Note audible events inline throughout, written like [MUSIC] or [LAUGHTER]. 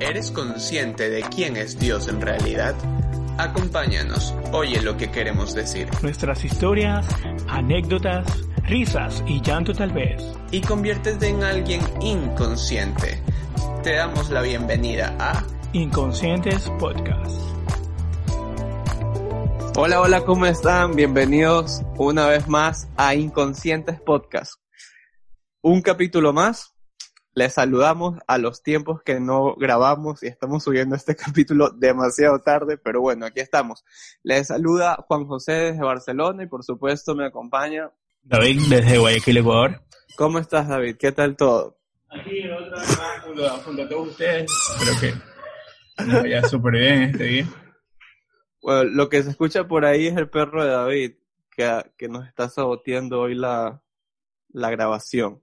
¿Eres consciente de quién es Dios en realidad? Acompáñanos, oye lo que queremos decir. Nuestras historias, anécdotas, risas y llanto tal vez. Y conviértete en alguien inconsciente. Te damos la bienvenida a Inconscientes Podcast. Hola, hola, ¿cómo están? Bienvenidos una vez más a Inconscientes Podcast. Un capítulo más les saludamos a los tiempos que no grabamos y estamos subiendo este [LAUGHS] capítulo demasiado tarde, pero bueno, aquí estamos. Les saluda Juan José desde Barcelona y por supuesto me acompaña David desde Guayaquil, Ecuador. ¿Cómo estás, David? ¿Qué tal todo? Aquí otra vez junto, a todos ustedes. Espero que nos vaya súper bien este día. Bueno, lo que se escucha por ahí es el perro de David, que, que nos está saboteando hoy la, la grabación.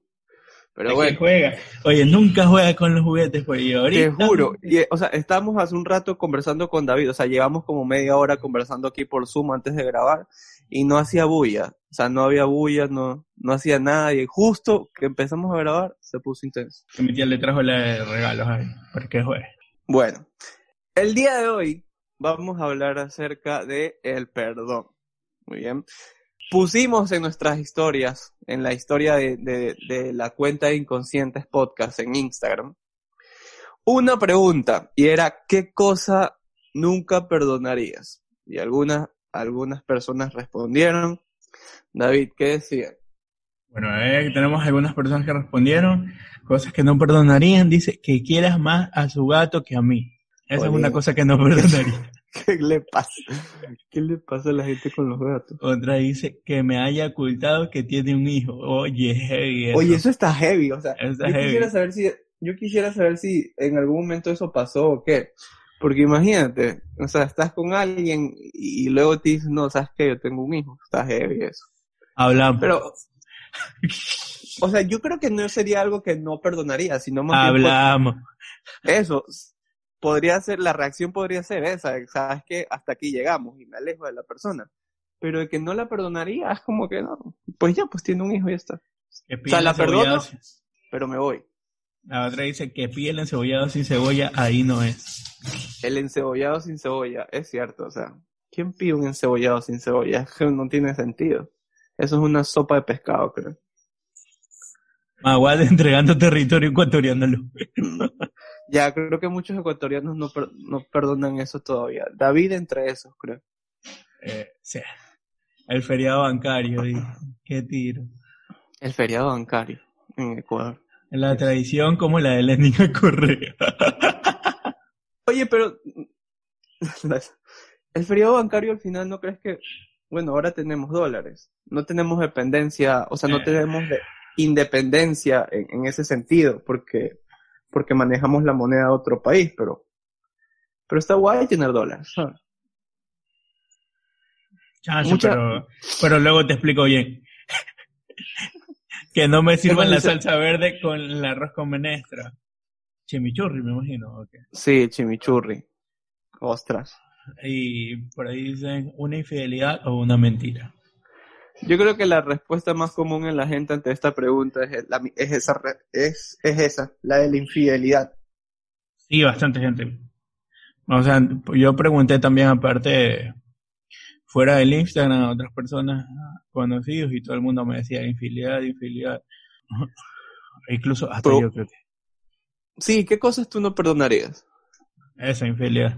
Pero bueno. juega. Oye, nunca juega con los juguetes, pues yo ahorita. Te juro. Y, o sea, estábamos hace un rato conversando con David. O sea, llevamos como media hora conversando aquí por Zoom antes de grabar. Y no hacía bulla. O sea, no había bulla, no, no hacía nada. Y justo que empezamos a grabar, se puso intenso. Que mi tía le trajo de regalos ahí. ¿Por qué juega? Bueno. El día de hoy vamos a hablar acerca de el perdón. Muy bien pusimos en nuestras historias, en la historia de, de, la cuenta de Inconscientes Podcast en Instagram, una pregunta y era, ¿qué cosa nunca perdonarías? Y algunas, algunas personas respondieron. David, ¿qué decían? Bueno, eh, tenemos algunas personas que respondieron cosas que no perdonarían. Dice que quieras más a su gato que a mí. Esa es una cosa que no [LAUGHS] perdonaría. ¿Qué le pasa? ¿Qué le pasa a la gente con los gatos? Otra dice que me haya ocultado que tiene un hijo. Oye, heavy. Oye, eso está heavy. O sea, yo quisiera saber si, yo quisiera saber si en algún momento eso pasó o qué. Porque imagínate, o sea, estás con alguien y luego te dices, no, sabes que yo tengo un hijo. Está heavy eso. Hablamos. Pero, o sea, yo creo que no sería algo que no perdonaría, sino más Hablamos. eso, podría ser, la reacción podría ser esa, sabes que hasta aquí llegamos y me alejo de la persona. Pero de que no la perdonaría, es como que no, pues ya, pues tiene un hijo y ya está. O sea, la perdono, pero me voy. La otra dice que pide el encebollado sin cebolla, ahí no es. El encebollado sin cebolla, es cierto, o sea, ¿quién pide un encebollado sin cebolla? Es que no tiene sentido. Eso es una sopa de pescado, creo. Maguad [LAUGHS] entregando territorio ecuatoriano. [LAUGHS] Ya, creo que muchos ecuatorianos no, no perdonan eso todavía. David entre esos, creo. Eh, sí. El feriado bancario, qué tiro. El feriado bancario en Ecuador. La tradición como la de Lenin [LAUGHS] Correa. Oye, pero el feriado bancario al final no crees que, bueno, ahora tenemos dólares, no tenemos dependencia, o sea, no eh. tenemos independencia en, en, ese sentido, porque porque manejamos la moneda de otro país, pero, pero está guay tener dólares. pero, pero luego te explico bien. que no me sirvan la salsa verde con el arroz con menestra. Chimichurri, me imagino. Sí, chimichurri. Ostras. Y por ahí dicen una infidelidad o una mentira. Yo creo que la respuesta más común en la gente ante esta pregunta es, la, es, esa, es, es esa, la de la infidelidad. Sí, bastante gente. O sea, yo pregunté también aparte fuera del Instagram a otras personas conocidos y todo el mundo me decía infidelidad, infidelidad. [LAUGHS] Incluso hasta yo creo que. Sí, ¿qué cosas tú no perdonarías? Esa infidelidad.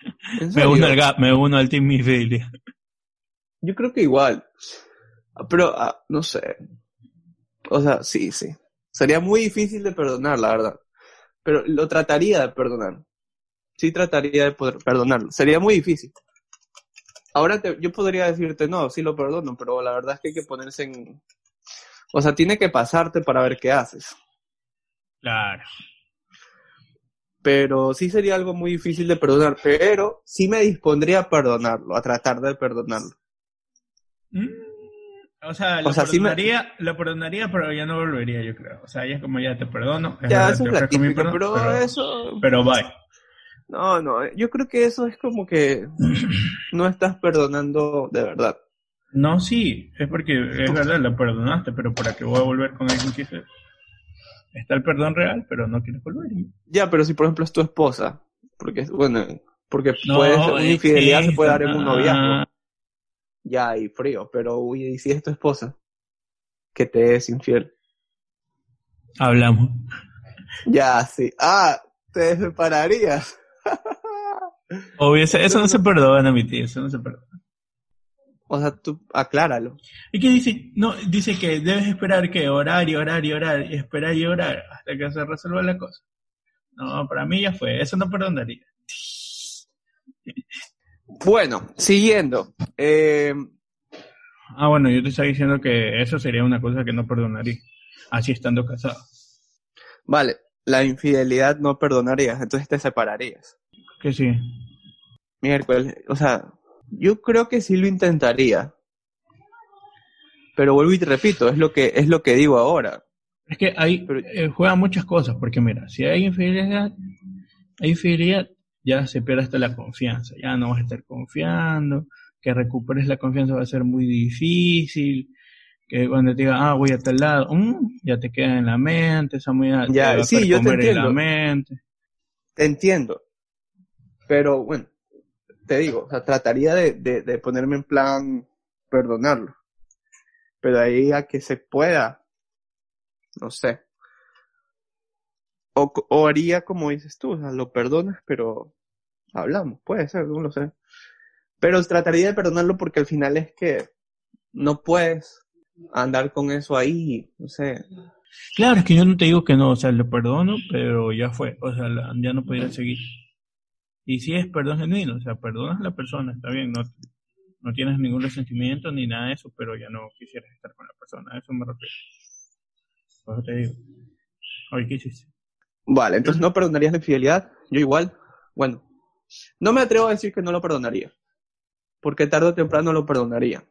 [LAUGHS] Me uno, al, me uno al team infidelidad. Yo creo que igual. Pero, ah, no sé. O sea, sí, sí. Sería muy difícil de perdonar, la verdad. Pero lo trataría de perdonar. Sí trataría de poder perdonarlo. Sería muy difícil. Ahora yo podría decirte, no, sí lo perdono, pero la verdad es que hay que ponerse en... O sea, tiene que pasarte para ver qué haces. Claro. pero sí sería algo muy difícil de perdonar, pero sí me dispondría a perdonarlo, a tratar de perdonarlo. Mm, O sea, lo, O sea, sí me- perdonaría, lo perdonaría, pero ya no volvería, yo creo. O sea, ya es como ya te perdono. es Ya, verdad, eso es la ofrezco mi típica, perdón, pero, pero, eso... pero bye. No, no, yo creo que eso es como que [CLEARS THROAT] no estás perdonando de verdad. No, sí, es porque es verdad, lo perdonaste, pero ¿para qué voy a volver con alguien que se... Está el perdón real, pero no quieres volver. y- Ya, pero si por ejemplo es tu esposa, porque, bueno, porque No, puede ser, una infidelidad se puede dar en un noviazgo, ya, y frío, pero uy, ¿y si es tu esposa? Que te es infiel. Hablamos. Ya, sí. Ah, te separarías. [LAUGHS] Obvio, eso- eso no se perdona, mi tío, eso no se perdona. O sea, tú acláralo. ¿Y qué dice? No, dice que debes esperar que orar y orar y orar y esperar y orar hasta que se resuelva la cosa. No, para mí ya fue, eso no perdonaría. Bueno, siguiendo. Eh, Ah, bueno, yo te estaba diciendo que eso sería una cosa que no perdonaría, así estando casado. vale, la infidelidad no perdonarías, entonces te separarías. Que sí. Miércoles, o sea, yo creo que sí lo intentaría. Pero vuelvo y te repito, es lo que, es lo que digo ahora. Es que ahí eh, juegan muchas cosas, porque mira, si hay infidelidad, hay infidelidad, ya se pierde hasta la confianza, ya no vas a estar confiando, que recuperes la confianza va a ser muy difícil, que cuando te diga, ah, voy a tal lado, mm, ya te queda en la mente, esa te Ya, sí, yo te comer en la entiendo. mente. Te entiendo. Pero bueno, te digo, o sea, trataría de, de, de ponerme en plan perdonarlo. Pero ahí a que se pueda, no sé. O, o haría como dices tú, o sea, lo perdonas, pero hablamos, puede ser, no lo sé. Pero trataría de perdonarlo porque al final es que no puedes andar con eso ahí, no sé. Claro, es que yo no te digo que no, o sea, lo perdono, pero ya fue, o sea, ya no podría seguir. Y si es perdón genuino, o sea, perdonas a la persona, está bien, no, no tienes ningún resentimiento ni nada de eso, pero ya no quisieras estar con la persona, eso me refiero. Por eso te digo. Oye, ¿qué hiciste? Vale, entonces no perdonarías la infidelidad. Yo igual. Bueno, no me atrevo a decir que no lo perdonaría. Porque tarde o temprano lo perdonaría.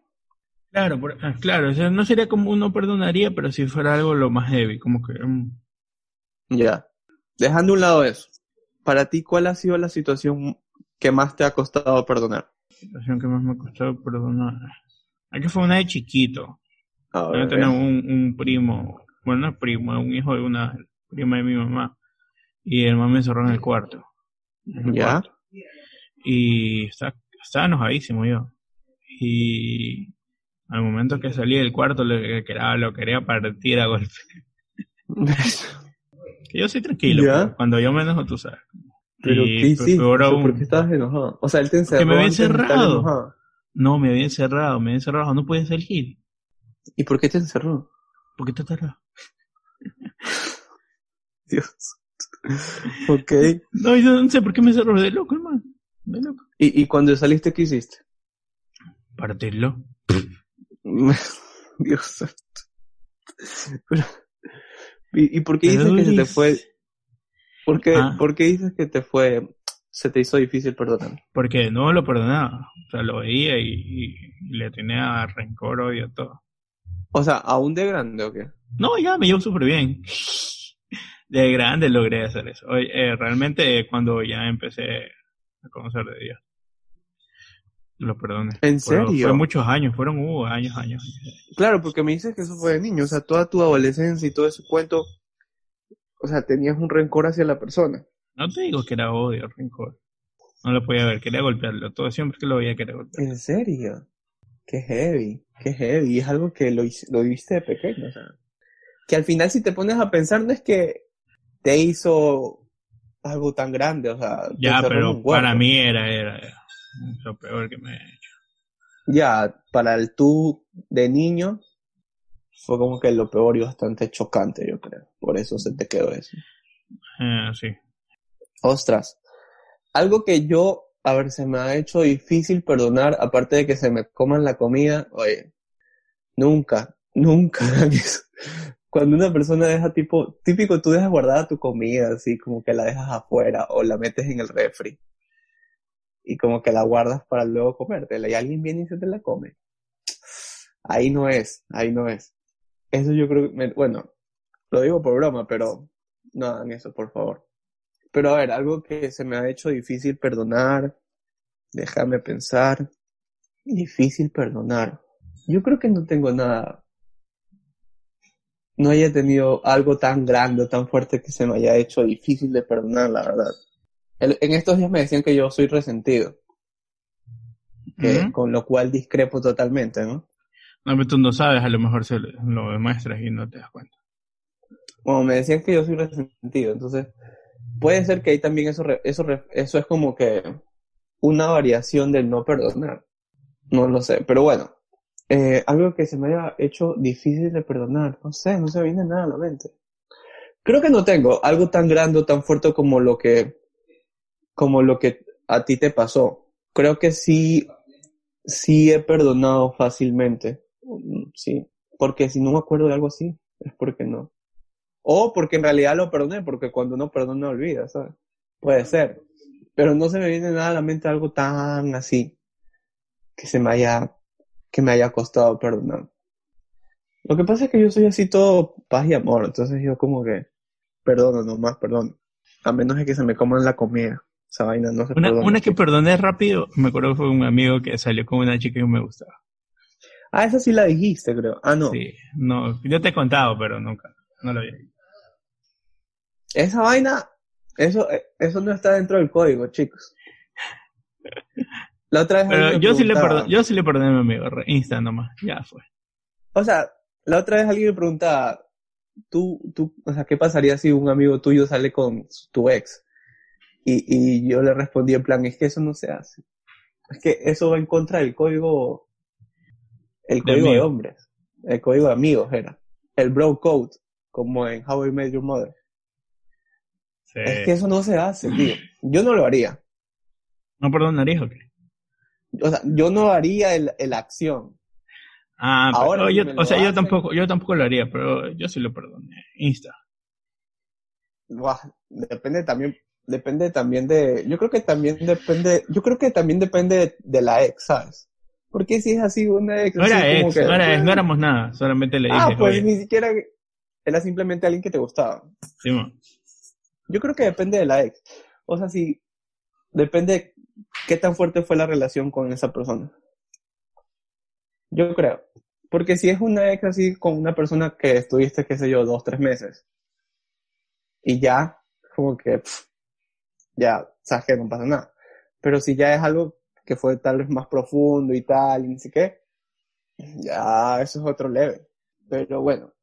Claro, por- ah, claro, o sea, no sería como uno perdonaría, pero si fuera algo lo más heavy, como que... mm, Ya. Dejando a un lado eso. Para ti, ¿cuál ha sido la situación que más te ha costado perdonar? situación que más me ha costado perdonar. Aquí fue una de chiquito. Yo tenía un, un primo, bueno, no es primo, un hijo de una prima de mi mamá. Y el mamá me encerró en el cuarto. en el Ya. cuarto. Y está, estaba enojadísimo yo. Y al momento que salí del cuarto le quería, lo quería partir a golpe. [LAUGHS] Que yo soy tranquilo, Ya. pero cuando yo me enojo, tú sabes. Pero Y ¿qué hiciste? peor aún, ¿Por qué estabas enojado? O sea, él te encerró. me había encerrado. No, me había encerrado, me había encerrado, no podía salir. ¿Y por qué te encerró? ¿Por qué te cerrado? Dios. [LAUGHS] ok. No, yo no sé por qué me cerró de loco, hermano. De loco. ¿Y, ¿Y cuando saliste qué hiciste? Partirlo. [LAUGHS] Dios santo. Pero- ¿Y, y por qué dices que se te fue? ¿Por qué, Ah. ¿Por qué dices que te fue, se te hizo difícil perdonar? Porque no lo perdonaba. O sea, lo veía y, y le tenía rencor, odio, todo. O sea, ¿aún de grande o qué? No, ya me llevo súper bien. De grande logré hacer eso. Oye, eh, realmente cuando ya empecé a conocer de Dios. Lo perdoné. ¿En serio? Fue muchos años, fueron uh, años, años. Claro, porque me dices que eso fue de niño, o sea, toda tu adolescencia y todo ese cuento, o sea, tenías un rencor hacia la persona. No te digo que era odio, rencor. No lo podía ver, quería golpearlo. Todo siempre que lo veía quería golpearlo. ¿En serio? Qué heavy, qué heavy. Es algo que lo, lo viviste de pequeño, o sea. Que al final si te pones a pensar no es que te hizo algo tan grande, o sea. Ya, pero para mí era, era, era lo peor que me he hecho. Ya, para el tú de niño fue como que lo peor y bastante chocante, yo creo. Por eso se te quedó eso. Eh, sí. Ostras, algo que yo, a ver, se me ha hecho difícil perdonar, aparte de que se me coman la comida, oye, nunca, nunca [LAUGHS] cuando una persona deja tipo, típico, tú dejas guardada tu comida, así como que la dejas afuera o la metes en el refri y como que la guardas para luego comértela y alguien viene y se te la come. Ahí no es, ahí no es. Eso yo creo bueno, lo digo por broma, pero no hagan eso, por favor. Pero a ver, algo que se me ha hecho difícil perdonar, déjame pensar, difícil perdonar. Yo creo que no tengo nada, no haya tenido algo tan grande, tan fuerte que se me haya hecho difícil de perdonar, la verdad. en estos días me decían que yo soy resentido, con lo cual discrepo totalmente, ¿no? No, pero tú no sabes, a lo mejor se lo demuestras y no te das cuenta. Bueno, me decían que yo soy resentido, entonces puede ser que ahí también eso, eso, eso es como que una variación del no perdonar. No lo sé, pero bueno, eh, algo que se me haya hecho difícil de perdonar, no sé, no se viene nada a la mente. Creo que no tengo algo tan grande o tan fuerte como lo que, como lo que a ti te pasó. Creo que sí, sí he perdonado fácilmente. Sí, porque si no me acuerdo de algo así, es porque no. O porque en realidad lo perdoné, porque cuando uno perdona olvida, ¿sabes? Puede ser. Pero no se me viene nada a la mente algo tan así que se me haya, que me haya costado perdonar. Lo que pasa es que yo soy así todo paz y amor, entonces yo como que perdono nomás, perdón. A menos de que se me coman la comida. Esa vaina no se una, Una que perdoné rápido, me acuerdo que fue un amigo que salió con una chica que me gustaba. Ah, esa sí la dijiste, creo. Ah, no. Sí, no, yo te he contado, pero nunca, no lo había Esa vaina, eso, eh, eso no está dentro del código, chicos. [LAUGHS] La otra vez. yo, sí le yo sí le perdoné a mi amigo, Insta nomás, ya fue. O sea, la otra vez alguien me preguntaba, tú, tú, o sea, ¿qué pasaría si un amigo tuyo sale con tu ex? Y, y yo le respondí en plan, es que eso no se hace. Es que eso va en contra del código, el código de, hombres, el código de amigos era, el bro code, como en How I Met Your Mother. Es que eso no se hace, tío. Yo no lo haría. ¿No perdonarías o qué? O sea, yo no haría el, el acción. Ah, Ahora yo, o sea, yo tampoco, yo tampoco lo haría, pero yo sí lo perdoné. Insta. depende también, depende también de, yo creo que también depende, yo creo que también depende de, la ex, ¿sabes? Porque si es así una ex, no era ex, no, era ex no éramos nada, solamente le ah, dije. Ah, pues ni siquiera era simplemente alguien que te gustaba. Sí, Yo creo que depende de la ex. O sea, si depende qué tan fuerte fue la relación con esa persona. Yo creo. Porque si es una ex así con una persona que estuviste, qué sé yo, dos, tres meses, y ya, como que, ya, sabes que no pasa nada. Pero si ya es algo que fue tal vez más profundo y tal, y ni sé qué, ya, eso es otro leve. Pero bueno,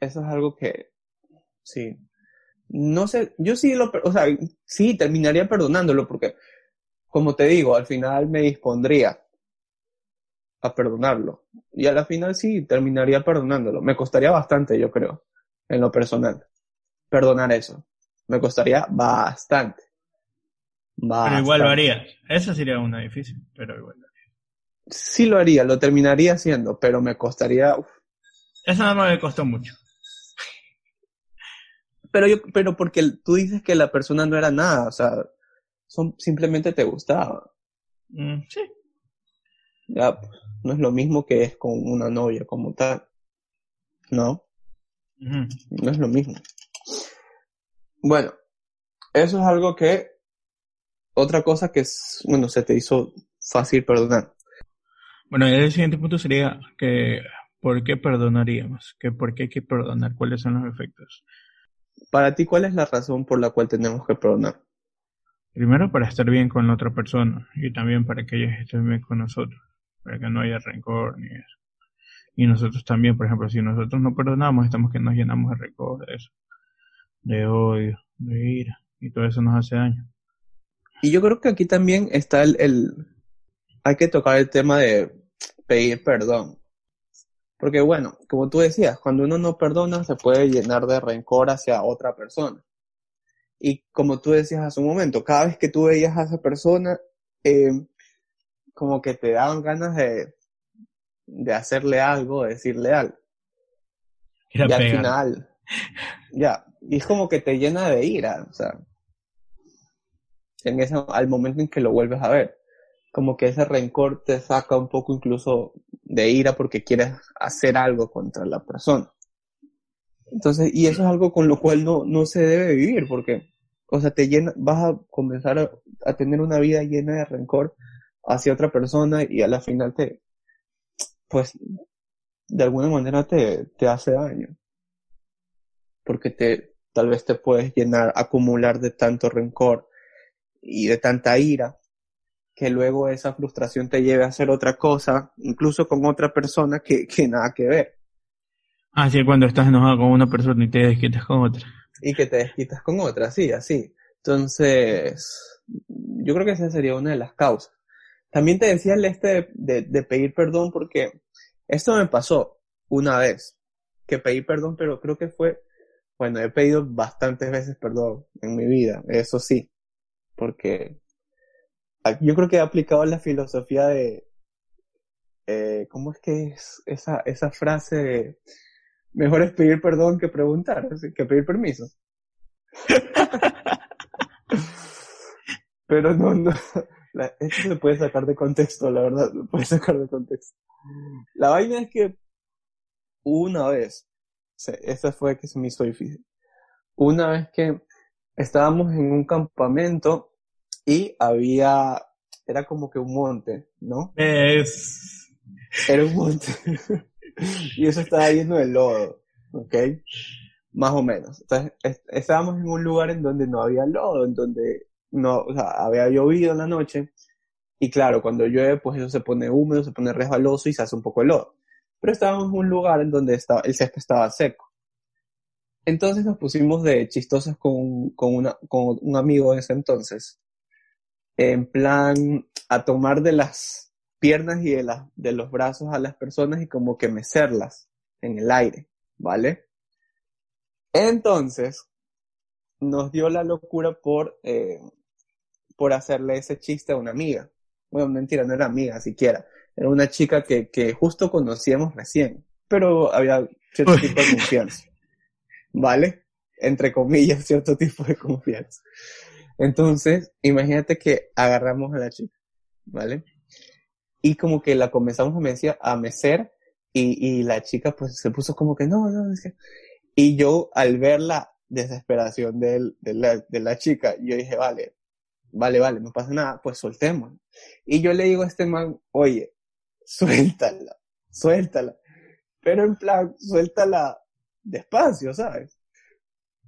eso es algo que, sí. No sé, yo sí lo, o sea, sí, terminaría perdonándolo porque como te digo, al final me dispondría a perdonarlo. Y a la final sí, terminaría perdonándolo. Me costaría bastante, yo creo, en lo personal, perdonar eso. Me costaría bastante. Pero igual lo haría. Eso sería una difícil, pero igual lo haría. Sí lo haría, lo terminaría haciendo, pero me costaría... Eso no me costó mucho. Pero yo, pero porque tú dices que la persona no era nada, o sea, son, simplemente te gustaba. Mm, sí. Ya, pues, no es lo mismo que es con una novia como tal. ¿No? No es lo mismo. Bueno, eso es algo que, otra cosa que, es, bueno, se te hizo fácil perdonar. Bueno, el siguiente punto sería que, ¿por qué perdonaríamos? Que ¿Por qué hay que perdonar? ¿Cuáles son los efectos? Para ti, ¿cuál es la razón por la cual tenemos que perdonar? Primero para estar bien con la otra persona y también para que ellos estén bien con nosotros, para que no haya rencor ni eso. Y nosotros también, por ejemplo, si nosotros no perdonamos, estamos que nos llenamos de rencor, de eso, de odio, de ira, y todo eso nos hace daño. Y yo creo que aquí también está el, el hay que tocar el tema de pedir perdón. Porque bueno, como tú decías, cuando uno no perdona se puede llenar de rencor hacia otra persona. Y como tú decías hace un momento, cada vez que tú veías a esa persona, eh, como que te daban ganas de, de hacerle algo, de decirle algo. Era y al final, ya, y es como que te llena de ira, o sea, en ese, al momento en que lo vuelves a ver, como que ese rencor te saca un poco incluso de ira porque quieres hacer algo contra la persona. Entonces, y eso es algo con lo cual no, no se debe vivir porque, o sea, te llena, vas a comenzar a, tener una vida llena de rencor hacia otra persona y a la final te, pues, de alguna manera te, te hace daño. Porque te, tal vez te puedes llenar, acumular de tanto rencor y de tanta ira, que luego esa frustración te lleve a hacer otra cosa, incluso con otra persona que, que nada que ver, Ah, sí, cuando estás enojado con una persona y te desquitas con otra. y que te desquitas con otra, sí, así. Entonces, yo creo que esa sería una de las causas. También te decía el este de, de- pedir perdón porque esto me pasó una vez, que pedí perdón, pero creo que fue, bueno, he pedido bastantes veces perdón en mi vida, eso sí, porque yo creo que he aplicado la filosofía de, eh, ¿cómo es que es esa, esa frase de, mejor es pedir perdón que preguntar, que pedir permiso? [LAUGHS] Pero no, no, la- esto se puede sacar de contexto, la verdad, se puede sacar de contexto. La vaina es que una vez, esa fue que se me hizo difícil, una vez que estábamos en un campamento y había, era como que un monte, ¿no? Es... Era un monte. [LAUGHS] y eso estaba lleno de lodo, ¿ok? Más o menos. Entonces, es- estábamos en un lugar en donde no había lodo, en donde no, o sea, había llovido en la noche. Y claro, cuando llueve, pues eso se pone húmedo, se pone resbaloso y se hace un poco de lodo. Pero estábamos en un lugar en donde el césped estaba seco. Entonces nos pusimos de chistosos con, con, un amigo de ese entonces. En plan, a tomar de las piernas y de, de los brazos a las personas y como que mecerlas en el aire, ¿vale? Entonces, nos dio la locura por, eh, por hacerle ese chiste a una amiga. Bueno, mentira, no era amiga siquiera. Era una chica que, que justo conocíamos recién, pero había cierto Uy. tipo de confianza. ¿Vale? Entre comillas, cierto tipo de confianza. Entonces, imagínate que agarramos a la chica, ¿vale? Y como que la comenzamos a mecer, y, y la chica pues se puso como que no, no, es. Y yo al ver la desesperación del- de, la, de la chica, yo dije, vale, vale, vale, no pasa nada, pues soltemos. Y yo le digo a este man, oye, suéltala, suéltala. Pero en plan, suéltala despacio, ¿sabes?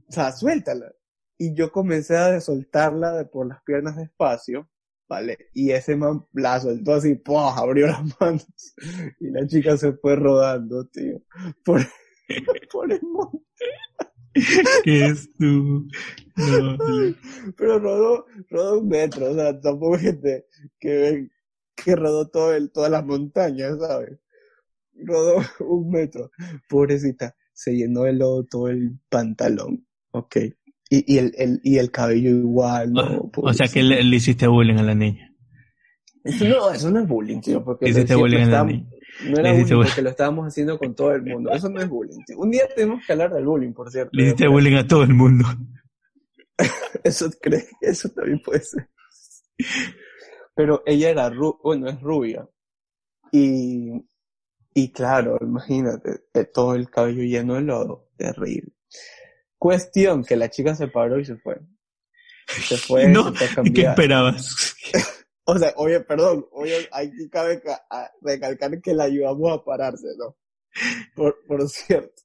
O sea, suéltala. Y yo comencé a soltarla de por las piernas despacio, ¿vale? Y ese man la soltó así, ¡pum! abrió las manos. Y la chica se fue rodando, tío. Por, [LAUGHS] por el monte. ¿Qué es tú? No, no. Pero rodó, rodó un metro, o sea, tampoco es que, te- que, que rodó todo el, todas las montañas, ¿sabes? Rodó [LAUGHS] un metro. Pobrecita, se llenó de lodo todo el pantalón, ok. Y, y, el, el, y el cabello igual, ¿no? O, o sea que le, le hiciste bullying a la niña. No, eso no es bullying, tío, porque hiciste bullying a la niña. no era bullying bullying. porque lo estábamos haciendo con todo el mundo. Eso no es bullying, tío. Un día tenemos que hablar del bullying, por cierto. Le hiciste bullying a todo el mundo. [LAUGHS] Eso, cree, eso también puede ser. Pero ella era, ru bueno, es rubia. Y, y claro, imagínate, eh, todo el cabello lleno de lodo, terrible. Cuestión que la chica se paró y se fue. Se fue, no, se ¿qué esperabas? [LAUGHS] O sea, oye, perdón, oye, aquí cabe recalcar que la ayudamos a pararse, ¿no? Por, por cierto,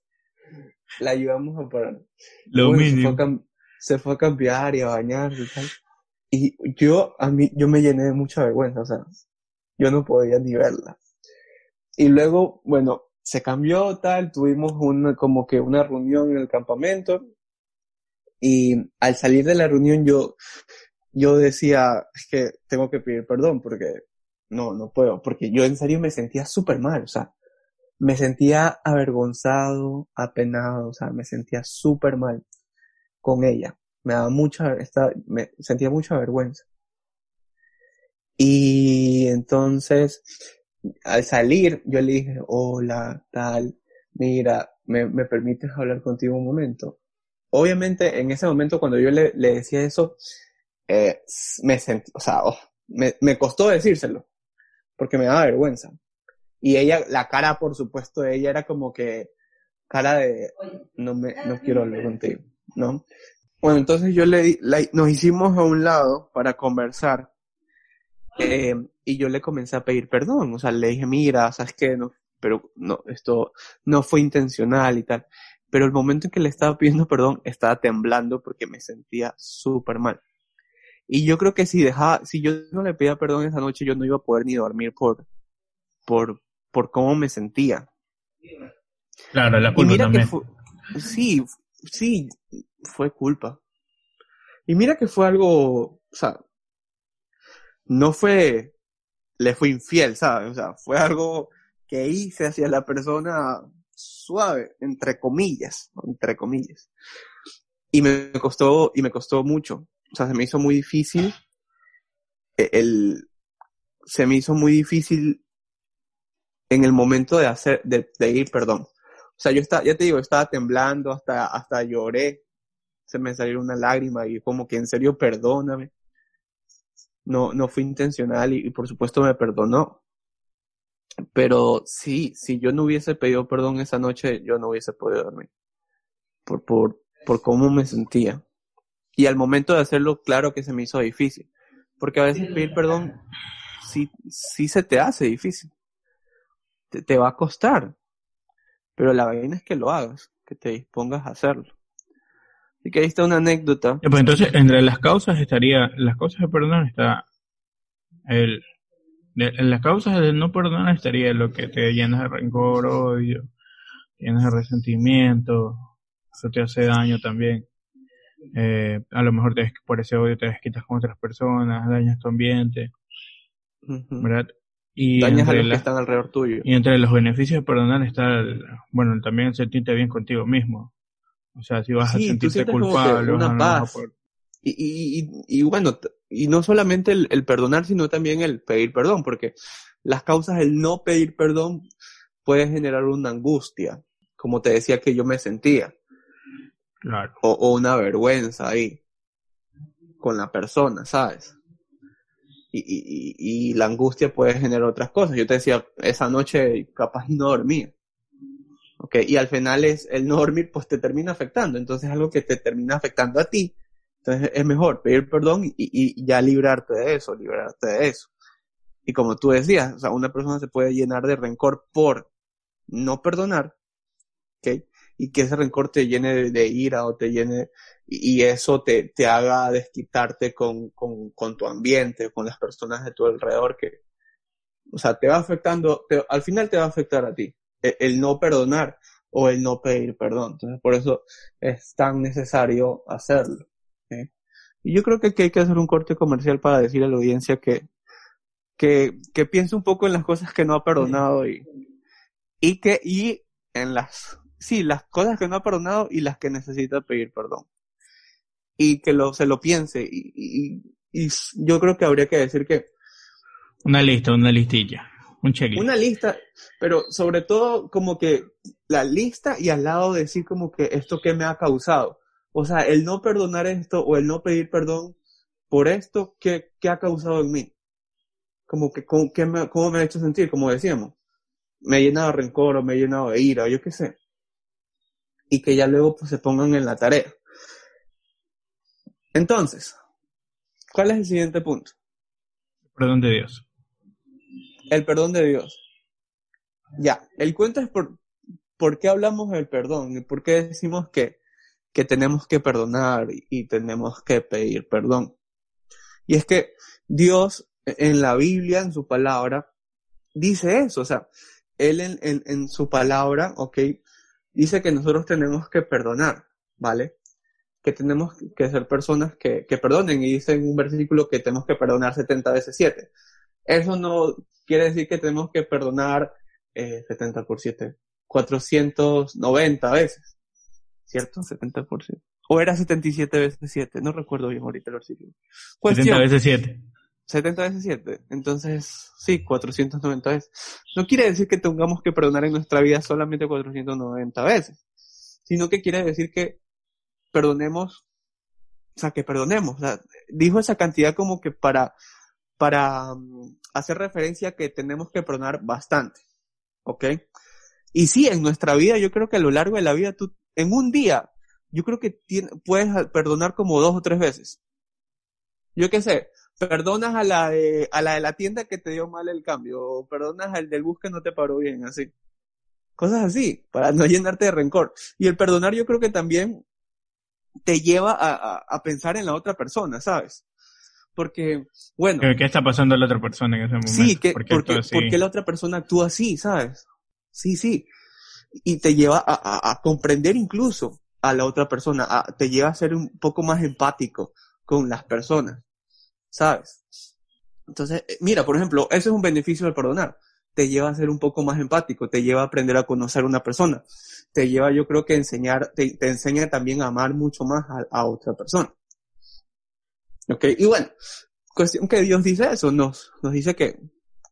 la ayudamos a parar. Lo Bueno, se fue, mínimo. se fue a cambiar y a bañarse y tal. Y yo, a mí, yo me llené de mucha vergüenza, o sea, yo no podía ni verla. Y luego, bueno, se cambió tal, tuvimos una, como que una reunión en el campamento. Y al salir de la reunión yo, yo decía, es que tengo que pedir perdón porque no, no puedo, porque yo en serio me sentía súper mal, o sea, me sentía avergonzado, apenado, o sea, me sentía súper mal con ella. Me daba mucha, esta, me sentía mucha vergüenza. Y entonces, al salir, yo le dije, hola, tal, mira, ¿me, me permites hablar contigo un momento? Obviamente, en ese momento, cuando yo le, le decía eso, eh, me sentí, o sea, oh, me, me costó decírselo, porque me daba vergüenza. Y ella, la cara, por supuesto, de ella era como que cara de, no me, no quiero hablar contigo, ¿no? Bueno, entonces yo le, la- nos hicimos a un lado para conversar, eh, y yo le comencé a pedir perdón, o sea, le dije, mira, sabes qué, no, pero no, esto no fue intencional y tal. Pero el momento en que le estaba pidiendo perdón, estaba temblando porque me sentía súper mal. Y yo creo que si dejaba, si yo no le pedía perdón esa noche, yo no iba a poder ni dormir por, por, por cómo me sentía. Claro, la Y culpa mira que también. fue, sí, sí, fue culpa. Y mira que fue algo, o sea, no fue, le fue infiel, ¿sabes? O sea, fue algo que hice hacia la persona suave, entre comillas, entre comillas. Y me costó, y me costó mucho. O sea, se me hizo muy difícil, e- el, se me hizo muy difícil en el momento de hacer, de pedir perdón. O sea, yo estaba, ya te digo, estaba temblando, hasta, hasta lloré. Se me salió una lágrima y como que en serio, perdóname. No, no fue intencional y, por supuesto me perdonó. Pero sí, si yo no hubiese pedido perdón esa noche, yo no hubiese podido dormir. Por, por, por cómo me sentía. Y al momento de hacerlo, claro que se me hizo difícil. Porque a veces pedir perdón sí, sí se te hace difícil. Te, te va a costar. Pero la vaina es que lo hagas, que te dispongas a hacerlo. Así que ahí está una anécdota. Ya, pues entonces, entre las causas estaría, las causas de perdón está el, de- en las causas de no perdonar estaría lo que te llenas de rencor, odio, llenas de resentimiento, eso te hace daño también. Eh, a lo mejor te por ese odio te desquitas con otras personas, dañas tu ambiente. ¿verdad? Y Dañas a los que están alrededor tuyo. y entre los beneficios de perdonar está, el- bueno, también sentirte bien contigo mismo. O sea, si vas Sí, a sentirte culpable, una no paz. poder- Y, y, y, bueno, y no solamente el, el perdonar, sino también el pedir perdón, porque las causas del no pedir perdón puede generar una angustia, como te decía que yo me sentía, claro. o, o una vergüenza ahí, con la persona, ¿sabes? Y, y, y, y la angustia puede generar otras cosas. Yo te decía, esa noche capaz no dormía. ¿Ok? Y al final es el no dormir, pues te termina afectando. Entonces es algo que te termina afectando a ti. Entonces es mejor pedir perdón y, y ya librarte de eso, librarte de eso. Y como tú decías, o sea, una persona se puede llenar de rencor por no perdonar, ¿ok? Y que ese rencor te llene de, ira o te llene, y, eso te, te haga desquitarte con, con, con tu ambiente, con las personas de tu alrededor que, o sea, te va afectando, al final te va a afectar a ti el, el no perdonar o el no pedir perdón. Entonces, por eso es tan necesario hacerlo. Y yo creo que hay que hacer un corte comercial para decir a la audiencia que, que, que piense un poco en las cosas que no ha perdonado y, y que, y en las, sí, las cosas que no ha perdonado y las que necesita pedir perdón. Y que lo, se lo piense y, y, y yo creo que habría que decir que Una lista, una listilla. Un checklist. una lista, pero sobre todo como que la lista y al lado decir como que esto que me ha causado. O sea, el no perdonar esto o el no pedir perdón por esto, ¿qué, qué ha causado en mí? Como que, ¿cómo, qué me, cómo me ha hecho sentir? Como decíamos, me ha llenado de rencor o me ha llenado de ira, o yo qué sé. Y que ya luego pues se pongan en la tarea. Entonces, ¿cuál es el siguiente punto? Perdón de Dios. El perdón de Dios. Ya, el cuento es por, por qué hablamos del perdón y por qué decimos que, que tenemos que perdonar y, tenemos que pedir perdón. Y es que Dios en la Biblia, en su palabra, dice eso, o sea, Él en, en, en su palabra, ok, dice que nosotros tenemos que perdonar, ¿vale? Que tenemos que ser personas que, que perdonen y dice en un versículo que tenemos que perdonar 70 veces 7. Eso no quiere decir que tenemos que perdonar eh, 70 por 7, 490 veces, ¿cierto? 70 por 7. O era 77 veces 7, no recuerdo bien ahorita el versículo. 70 Cuestión, veces 7. 70 veces 7. Entonces, sí, 490 veces. No quiere decir que tengamos que perdonar en nuestra vida solamente 490 veces, sino que quiere decir que perdonemos, o sea, que perdonemos. O sea, dijo esa cantidad como que para, para um, hacer referencia que tenemos que perdonar bastante. ¿Ok? Y sí, en nuestra vida, yo creo que a lo largo de la vida, tú, en un día, yo creo que puedes perdonar como dos o tres veces. Yo qué sé, perdonas a la de, a la de la tienda que te dio mal el cambio, o perdonas al del bus que no te paró bien, así. Cosas así, para no [LAUGHS] llenarte de rencor. Y el perdonar yo creo que también te lleva a, a, pensar en la otra persona, ¿sabes? Porque, bueno. ¿Qué, está pasando a la otra persona en ese momento? Sí, que, ¿Por porque, la otra persona actúa así, ¿sabes? Sí, sí. Y te lleva a, a, a comprender incluso a la otra persona, te lleva a ser un poco más empático con las personas. ¿sabes? Entonces, eh, mira, por ejemplo, ese es un beneficio del perdonar. Te lleva a ser un poco más empático, te lleva a aprender a conocer a una persona, te lleva, yo creo que enseñar, te, enseña también a amar mucho más a, otra persona. ¿Ok? Y bueno, cuestión que Dios dice eso, nos, nos dice que,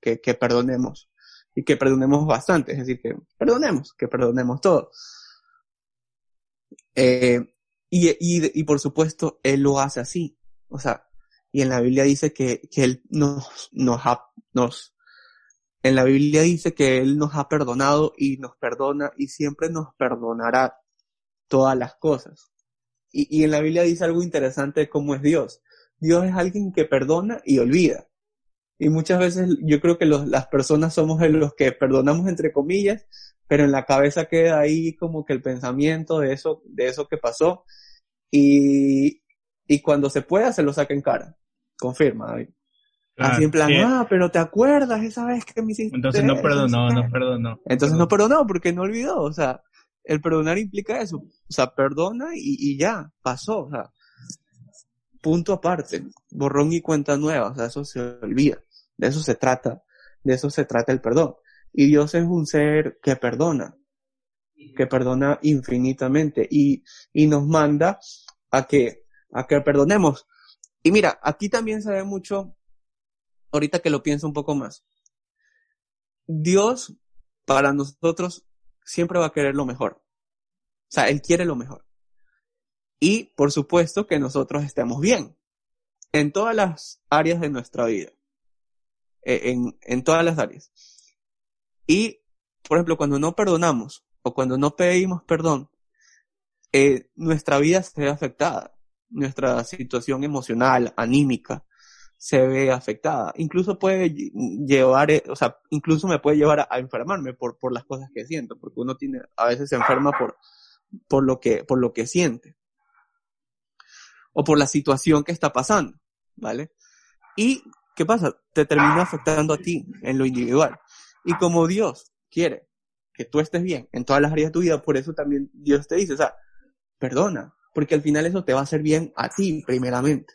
que, que perdonemos y que perdonemos bastante, es decir, que perdonemos, que perdonemos todo. Eh, y, y, y por supuesto, Él lo hace así. O sea, y en la Biblia dice que, que Él nos, nos ha, nos, en la Biblia dice que Él nos ha perdonado y nos perdona y siempre nos perdonará todas las cosas. Y, y en la Biblia dice algo interesante de cómo es Dios. Dios es alguien que perdona y olvida. Y muchas veces yo creo que los, las personas somos los que perdonamos entre comillas, pero en la cabeza queda ahí como que el pensamiento de eso, de eso que pasó. Y, y cuando se pueda se lo saca en cara confirma, David. Así en plan, ah, pero te acuerdas esa vez que me hiciste. Entonces no perdonó, no perdonó. Entonces no perdonó porque no olvidó, o sea, el perdonar implica eso, o sea, perdona y, y ya, pasó, o sea, punto aparte, borrón y cuenta nueva, o sea, eso se olvida, de eso se trata, de eso se trata el perdón. Y Dios es un ser que perdona, que perdona infinitamente y, y nos manda a que, a que perdonemos. Y mira, aquí también se ve mucho, ahorita que lo pienso un poco más. Dios, para nosotros, siempre va a querer lo mejor. O sea, Él quiere lo mejor. Y, por supuesto, que nosotros estemos bien. En todas las áreas de nuestra vida. E, en, en todas las áreas. Y, por ejemplo, cuando no perdonamos o cuando no pedimos perdón, eh, nuestra vida se ve afectada nuestra situación emocional, anímica, se ve afectada. Incluso puede llevar, eh, o sea, incluso me puede llevar a, enfermarme por, por las cosas que siento, porque uno tiene, a veces se enferma por, por lo que, por lo que siente. O por la situación que está pasando, ¿vale? Y, ¿qué pasa? Te termina afectando a ti en lo individual. Y como Dios quiere que tú estés bien en todas las áreas de tu vida, por eso también Dios te dice, o sea, perdona, porque al final eso te va a hacer bien a ti primeramente,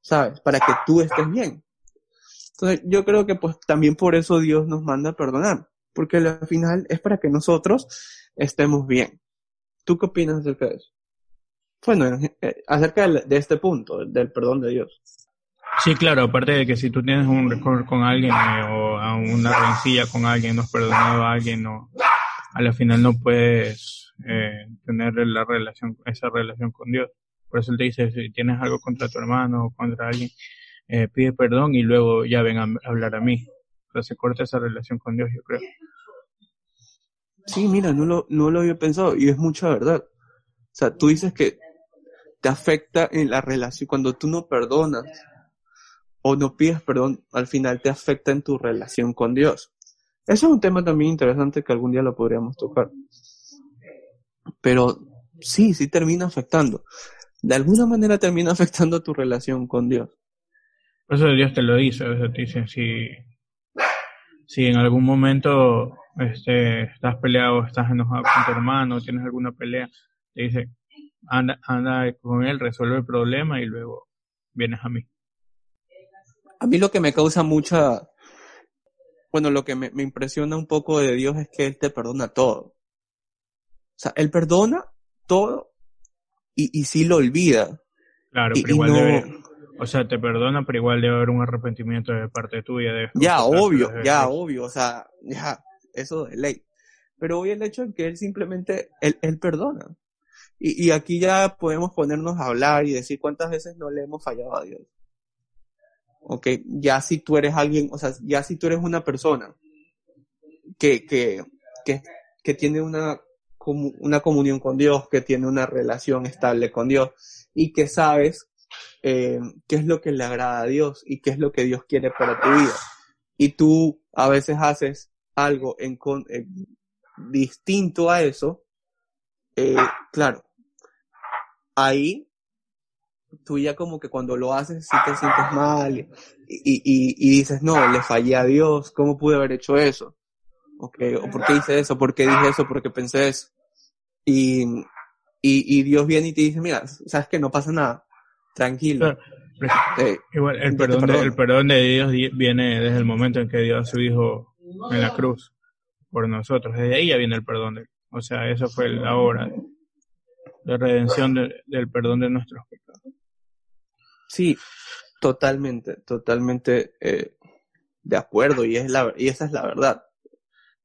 ¿sabes? Para que tú estés bien. Entonces yo creo que pues también por eso Dios nos manda a perdonar, porque al final es para que nosotros estemos bien. ¿Tú qué opinas acerca de eso? Bueno, eh, acerca de este punto, del perdón de Dios. Sí, claro, aparte de que si tú tienes un récord con alguien eh, o a una rencilla con alguien, no has perdonado a alguien, no, a la final no puedes eh, tener la relación, esa relación con Dios. Por eso él te dice, si tienes algo contra tu hermano o contra alguien, eh, pide perdón y luego ya ven a, hablar a mí. Entonces se corta esa relación con Dios, yo creo. Sí, mira, no lo, no lo había pensado y es mucha verdad. O sea, tú dices que te afecta en la relación, cuando tú no perdonas o no pides perdón, al final te afecta en tu relación con Dios. Eso es un tema también interesante que algún día lo podríamos tocar. Pero sí, sí termina afectando. De alguna manera termina afectando tu relación con Dios. Por eso Dios te lo dice, o te dice, si, si en algún momento este, estás peleado, estás enojado con tu hermano, tienes alguna pelea, te dice, anda, anda con él, resuelve el problema y luego vienes a mí. A mí lo que me causa mucha, bueno, lo que me, me impresiona un poco de Dios es que Él te perdona todo. O sea, él perdona todo y, y sí lo olvida. Claro, pero igual O sea, te perdona, pero igual debe haber un arrepentimiento de parte tuya. De ya, obvio, ya, obvio, o sea, ya, eso de ley. Pero hoy el hecho de que él simplemente, él, él perdona. Y, y aquí ya podemos ponernos a hablar y decir cuántas veces no le hemos fallado a Dios. Ok, ya si tú eres alguien, o sea, ya si tú eres una persona que, que, que, que tiene una, una comunión con Dios, que tiene una relación estable con Dios y que sabes eh, qué es lo que le agrada a Dios y qué es lo que Dios quiere para tu vida. Y tú a veces haces algo en, con, eh, distinto a eso, eh, claro, ahí tú ya como que cuando lo haces sí te sientes mal y, y, y, dices, no, le fallé a Dios, ¿cómo pude haber hecho eso? Okay, ¿O por qué hice eso? ¿Por qué dije eso? ¿Por qué pensé eso? Y, y, y Dios viene y te dice, mira, sabes que no pasa nada, tranquilo. [LAUGHS] Eh, [LAUGHS] igual, el perdón, de, el perdón de Dios viene desde el momento en que dio a su Hijo en la cruz por nosotros. Desde ahí ya viene el perdón. De, o sea, eso fue la obra de, redención del perdón de nuestros pecados. Sí, totalmente, totalmente eh, de acuerdo y, es la, y esa es la verdad.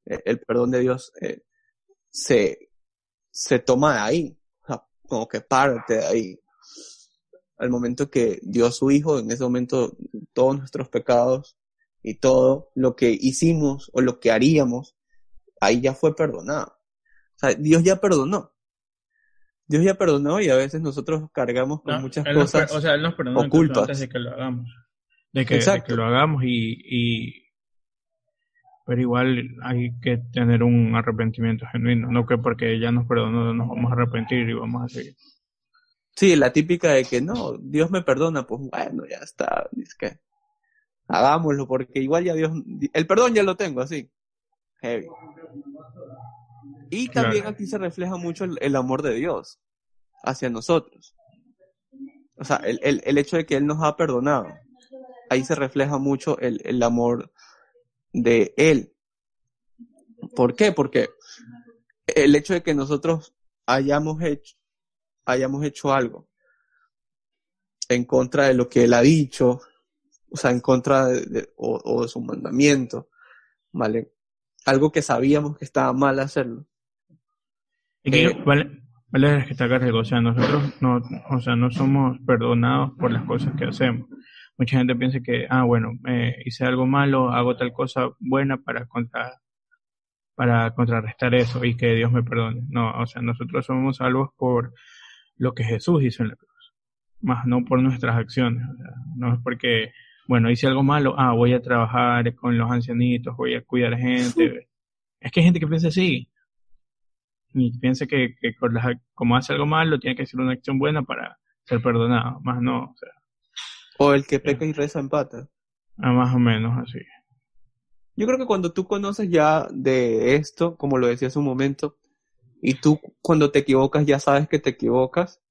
Eh, el perdón de Dios eh, se, se toma de ahí, como que parte de ahí. Al momento que dio su Hijo, en ese momento todos nuestros pecados y todo lo que hicimos o lo que haríamos ahí ya fue perdonado. Sea, Dios ya perdonó. Dios ya perdonó y a veces nosotros cargamos con muchas cosas o sea, él nos perdonó antes de que lo hagamos. De que, que lo hagamos y, y, Pero igual hay que tener un arrepentimiento genuino. No que porque ya nos perdonó nos vamos a arrepentir y vamos a seguir. Sí, la típica de que no, Dios me perdona, pues bueno, ya está. Es que hagámoslo porque igual ya Dios... El perdón ya lo tengo, así. Heavy. Y también aquí se refleja mucho el, amor de Dios hacia nosotros. O sea, el, el, el, hecho de que Él nos ha perdonado. Ahí se refleja mucho el, el amor de Él. ¿Por qué? Porque el hecho de que nosotros hayamos hecho, hayamos hecho algo en contra de lo que Él ha dicho, o sea, en contra de, o, o de su mandamiento, ¿vale? Algo que sabíamos que estaba mal hacerlo eh, vale, vale destacar algo, o sea, nosotros no, o sea, no somos perdonados por las cosas que hacemos. Mucha gente piensa que, ah, bueno, eh, hice algo malo, hago tal cosa buena para contra, para contrarrestar eso y que Dios me perdone. No, o sea, nosotros somos salvos por lo que Jesús hizo en la cruz, más no por nuestras acciones. O sea, no es porque, bueno, hice algo malo, ah, voy a trabajar con los ancianitos, voy a cuidar gente. [LAUGHS] Es que hay gente que piensa así y piensa que, que como hace algo malo, tiene que hacer una acción buena para ser perdonado, más no, o sea. O el que peca y reza empata. Ah, más o menos así. Yo creo que cuando tú conoces ya de esto, como lo decía hace un momento, y tú cuando te equivocas ya sabes que te equivocas,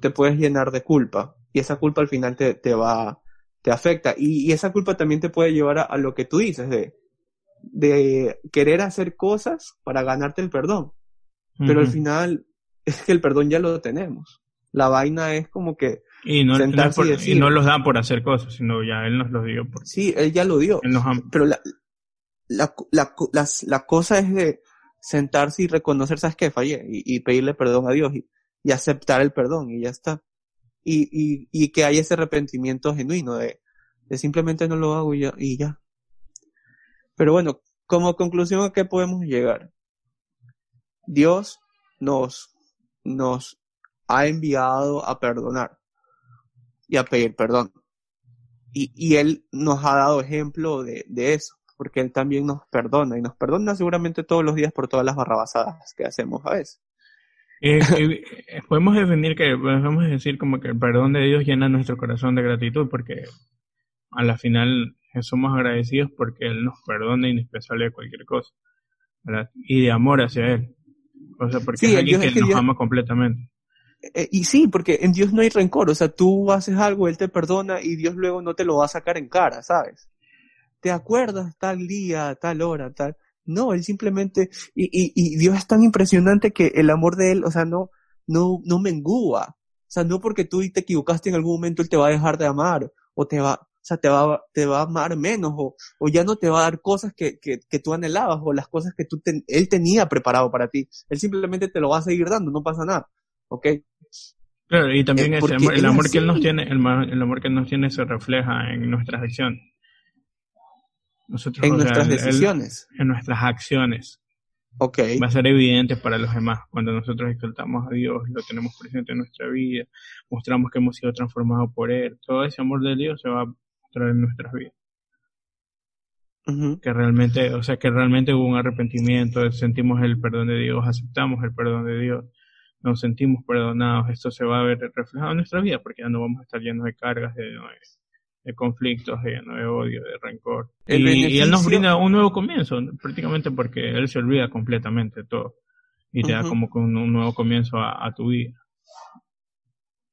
te puedes llenar de culpa. Y esa culpa al final te, te va, te afecta. Y, y esa culpa también te puede llevar a, a, lo que tú dices de, de querer hacer cosas para ganarte el perdón. Pero al final es que el perdón ya lo tenemos. La vaina es como que y no, y, no los dan por hacer cosas, sino ya él nos los dio. Por... Sí, él ya lo dio. Pero la, la, la, la, cosa es de sentarse y reconocer, sabes que fallé y, pedirle perdón a Dios y, y, aceptar el perdón y ya está. Y, y, y que haya ese arrepentimiento genuino de, de simplemente no lo hago y ya. Y ya. Pero bueno, como conclusión a qué podemos llegar. Dios nos, nos ha enviado a perdonar y a pedir perdón. Y, y Él nos ha dado ejemplo de, de eso, porque Él también nos perdona y nos perdona seguramente todos los días por todas las barrabasadas que hacemos a veces. Eh, eh, podemos definir que, podemos decir como que el perdón de Dios llena nuestro corazón de gratitud, porque a la final somos agradecidos porque Él nos perdona indispensable de cualquier cosa, ¿verdad? Y de amor hacia Él. O sea, porque es alguien que, nos ama completamente. Eh, y sí, porque en Dios no hay rencor, o sea, tú haces algo, Él te perdona y Dios luego no te lo va a sacar en cara, ¿sabes? ¿Te acuerdas tal día, tal hora, tal? No, Él simplemente, y, y, y Dios es tan impresionante que el amor de Él, o sea, no, no, no mengúa. O sea, no porque tú te equivocaste en algún momento, él te va a dejar de amar, o te va, o sea, te va, te va a amar menos, o, o ya no te va a dar cosas que, que, que tú anhelabas, o las cosas que tú él tenía preparado para ti. Él simplemente te lo va a seguir dando, no pasa nada. ¿Ok? Claro, y también eh, ese amor, el amor que él nos tiene, el, el, amor que nos tiene se refleja en nuestras acciones. Nosotros, en nuestras decisiones. en nuestras acciones. Okay. Va a ser evidente para los demás. Cuando nosotros exaltamos a Dios, lo tenemos presente en nuestra vida, mostramos que hemos sido transformados por Él, todo ese amor de Dios se va a en nuestras vidas. Que realmente, o sea, que realmente hubo un arrepentimiento, sentimos el perdón de Dios, aceptamos el perdón de Dios, nos sentimos perdonados. Esto se va a ver reflejado en nuestra vida porque ya no vamos a estar llenos de cargas, de, de conflictos, de, de odio, de rencor. y, Él nos brinda un nuevo comienzo, prácticamente porque Él se olvida completamente de todo y te da como un, un nuevo comienzo a, tu vida.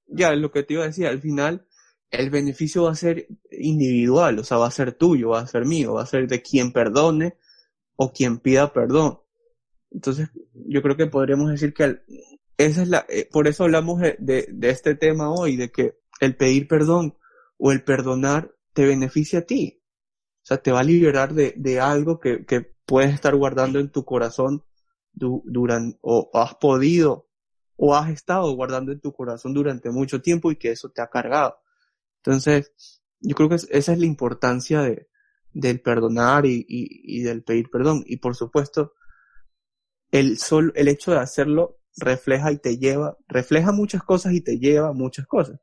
Ya, lo que te iba a decir, al final el beneficio va a ser individual, o sea, va a ser tuyo, va a ser mío, va a ser de quien perdone o quien pida perdón. Entonces, yo creo que podríamos decir que esa es la, eh, por eso hablamos de, de, este tema hoy, de que el pedir perdón o el perdonar te beneficia a ti. O sea, te va a liberar de, algo que, que, puedes estar guardando en tu corazón durante, o has podido, o has estado guardando en tu corazón durante mucho tiempo y que eso te ha cargado. Entonces, yo creo que esa es la importancia de, del perdonar y, del pedir perdón. Y por supuesto, el, sol, el hecho de hacerlo refleja y te lleva, refleja muchas cosas y te lleva muchas cosas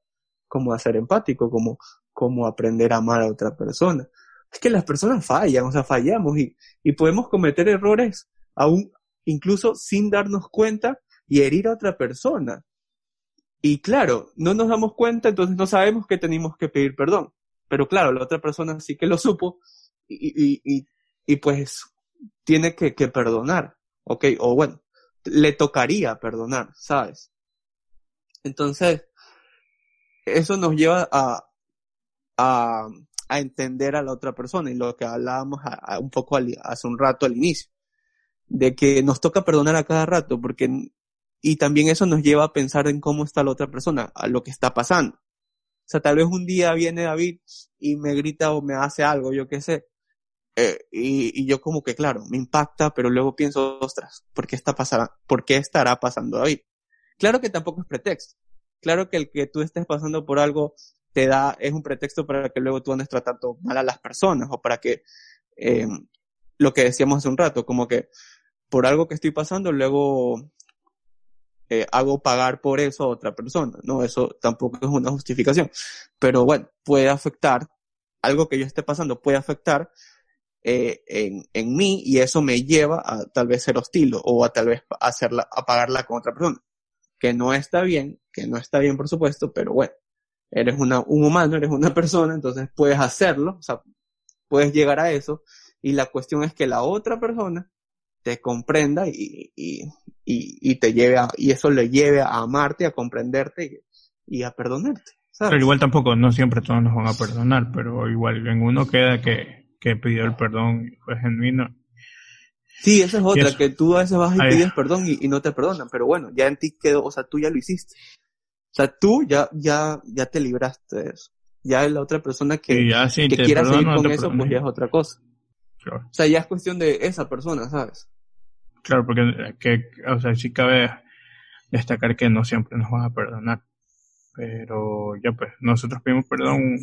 como a ser empático, como, como aprender a amar a otra persona. Es que las personas fallan, o sea, fallamos y, y podemos cometer errores aún incluso sin darnos cuenta y herir a otra persona. Y claro, no nos damos cuenta, entonces no sabemos que tenemos que pedir perdón. Pero claro, la otra persona sí que lo supo y, y, y, pues tiene que, que, perdonar, ¿ok? O bueno, le tocaría perdonar, ¿sabes? Entonces, eso nos lleva a, a, a, entender a la otra persona y lo que hablábamos a, un poco hace un rato al inicio, de que nos toca perdonar a cada rato, porque, y también eso nos lleva a pensar en cómo está la otra persona, a lo que está pasando. O sea, tal vez un día viene David y me grita o me hace algo, yo qué sé, eh, y, yo como que, claro, me impacta, pero luego pienso, ostras, ¿por qué, está pasando, ¿por qué estará pasando David? Claro que tampoco es pretexto. Claro que el que tú estés pasando por algo te da, es un pretexto para que luego tú andes tratando mal a las personas o para que, eh, lo que decíamos hace un rato, como que por algo que estoy pasando, luego eh, hago pagar por eso a otra persona. No, eso tampoco es una justificación. Pero bueno, puede afectar, algo que yo esté pasando puede afectar eh, en, en mí y eso me lleva a tal vez ser hostil o a tal vez hacerla, a pagarla con otra persona que no está bien, que no está bien por supuesto, pero bueno, eres una, un humano, eres una [LAUGHS] persona, entonces puedes hacerlo, o sea, puedes llegar a eso, y la cuestión es que la otra persona te comprenda y, y, y, te lleve a, y eso le lleve a amarte, a comprenderte y, a perdonarte. Pero igual tampoco, no siempre todos nos van a perdonar, pero igual en uno queda que, que pidió el perdón y fue genuino Sí, esa es otra, que tú a veces vas y pides perdón y, no te perdonan, pero bueno, ya en ti quedó, o sea, tú ya lo hiciste. O sea, tú ya, ya, ya te libraste de eso. Ya la otra persona que, que quiera seguir con eso, pues ya es otra cosa. O sea, ya es cuestión de esa persona, ¿sabes? Claro, porque que, o sea, sí cabe destacar que no siempre nos van a perdonar. Pero ya pues, nosotros pedimos perdón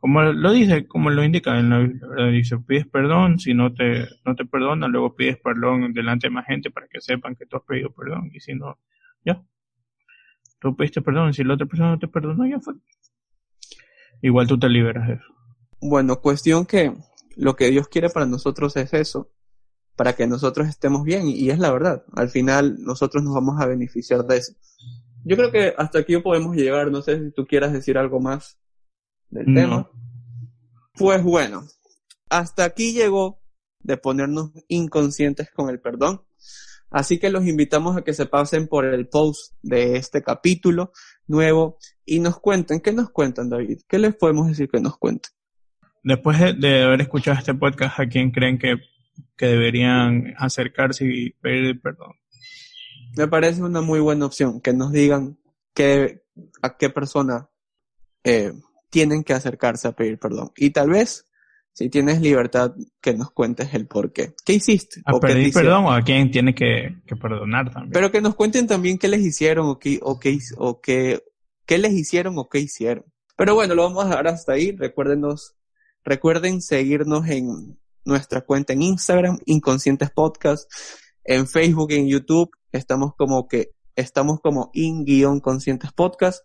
como lo dice, como lo indica en la Biblia, dice, pides perdón, si no te, no te perdonan, luego pides perdón delante de más gente para que sepan que tú has pedido perdón, y si no, ya. Tú pediste perdón, si la otra persona no te perdonó, ya fue. Igual tú te liberas de eso. Bueno, cuestión que lo que Dios quiere para nosotros es eso, para que nosotros estemos bien, y es la verdad. Al final, nosotros nos vamos a beneficiar de eso. Yo creo que hasta aquí podemos llegar, no sé si tú quieras decir algo más del tema. Pues bueno, hasta aquí llegó de ponernos inconscientes con el perdón. Así que los invitamos a que se pasen por el post de este capítulo nuevo y nos cuenten, ¿qué nos cuentan David? ¿Qué les podemos decir que nos cuenten? Después de, haber escuchado este podcast, ¿a quién creen que, que deberían acercarse y pedir perdón? Me parece una muy buena opción, que nos digan que a qué persona eh, tienen que acercarse a pedir perdón. Y tal vez, si tienes libertad, que nos cuentes el por qué. ¿Qué hiciste? ¿A ¿O qué pedir hicieron? perdón o a quién tiene que, que perdonar también? Pero que nos cuenten también qué les hicieron o qué, o qué, o qué, qué les hicieron o qué hicieron. Pero bueno, lo vamos a dejar hasta ahí. Recuérdenos, recuerden seguirnos en nuestra cuenta en Instagram, Inconscientes Podcast, en Facebook, en YouTube. Estamos como que, estamos como in-conscientes podcast.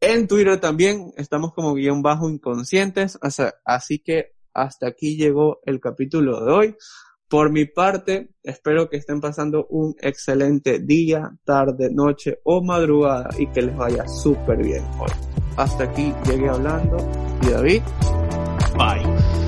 En Twitter también estamos como guion bajo inconscientes. Así que hasta aquí llegó el capítulo de hoy. Por mi parte, espero que estén pasando un excelente día, tarde, noche o madrugada y que les vaya súper bien hoy. Hasta aquí llegué hablando y David. Bye.